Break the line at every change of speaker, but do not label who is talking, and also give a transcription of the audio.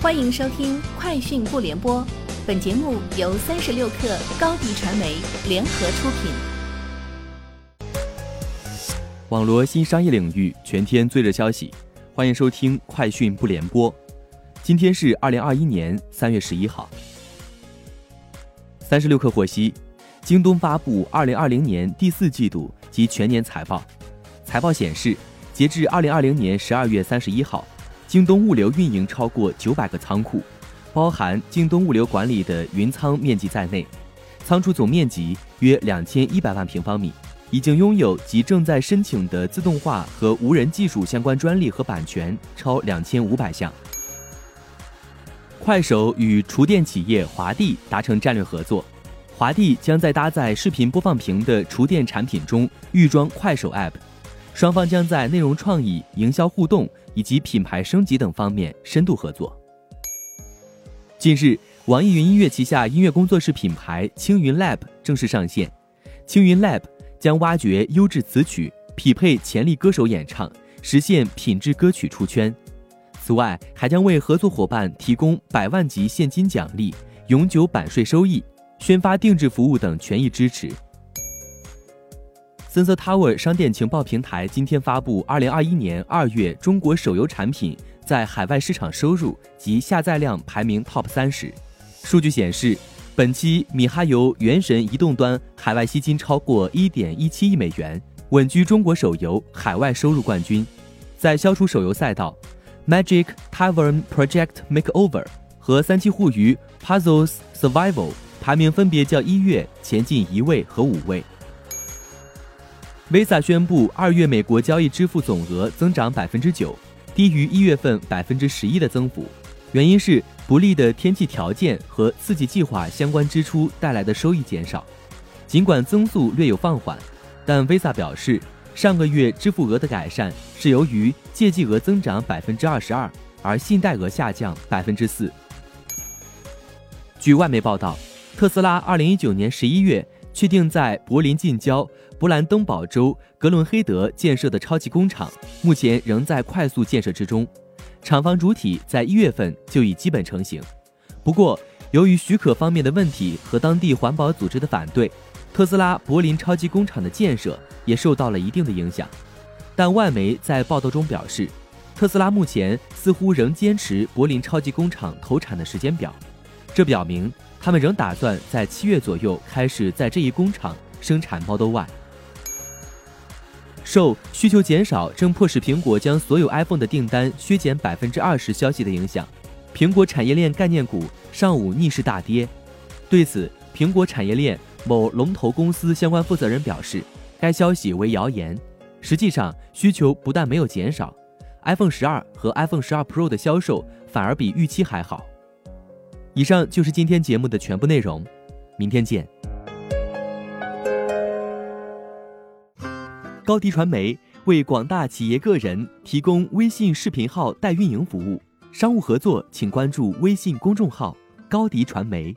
欢迎收听《快讯不联播》，本节目由三十六克高低传媒联合出品。
网罗新商业领域全天最热消息，欢迎收听《快讯不联播》。今天是二零二一年三月十一号。三十六克获悉，京东发布二零二零年第四季度及全年财报。财报显示，截至二零二零年十二月三十一号。京东物流运营超过九百个仓库，包含京东物流管理的云仓面积在内，仓储总面积约两千一百万平方米，已经拥有及正在申请的自动化和无人技术相关专利和版权超两千五百项。快手与厨电企业华帝达成战略合作，华帝将在搭载视频播放屏的厨电产品中预装快手 App。双方将在内容创意、营销互动以及品牌升级等方面深度合作。近日，网易云音乐旗下音乐工作室品牌青云 Lab 正式上线。青云 Lab 将挖掘优质词曲，匹配潜力歌手演唱，实现品质歌曲出圈。此外，还将为合作伙伴提供百万级现金奖励、永久版税收益、宣发定制服务等权益支持。Sensor Tower 商店情报平台今天发布二零二一年二月中国手游产品在海外市场收入及下载量排名 TOP 三十。数据显示，本期米哈游原神移动端海外吸金超过一点一七亿美元，稳居中国手游海外收入冠军。在消除手游赛道，Magic Tavern Project Makeover 和三七互娱 Puzzles Survival 排名分别较一月前进一位和五位。Visa 宣布，二月美国交易支付总额增长百分之九，低于一月份百分之十一的增幅。原因是不利的天气条件和刺激计划相关支出带来的收益减少。尽管增速略有放缓，但 Visa 表示，上个月支付额的改善是由于借记额增长百分之二十二，而信贷额下降百分之四。据外媒报道，特斯拉二零一九年十一月。确定在柏林近郊勃兰登堡州格伦黑德建设的超级工厂，目前仍在快速建设之中。厂房主体在一月份就已基本成型。不过，由于许可方面的问题和当地环保组织的反对，特斯拉柏林超级工厂的建设也受到了一定的影响。但外媒在报道中表示，特斯拉目前似乎仍坚持柏林超级工厂投产的时间表，这表明。他们仍打算在七月左右开始在这一工厂生产 Model Y。受需求减少正迫使苹果将所有 iPhone 的订单削减百分之二十消息的影响，苹果产业链概念股上午逆势大跌。对此，苹果产业链某龙头公司相关负责人表示，该消息为谣言。实际上，需求不但没有减少，iPhone 十二和 iPhone 十二 Pro 的销售反而比预期还好。以上就是今天节目的全部内容，明天见。高迪传媒为广大企业个人提供微信视频号代运营服务，商务合作请关注微信公众号高迪传媒。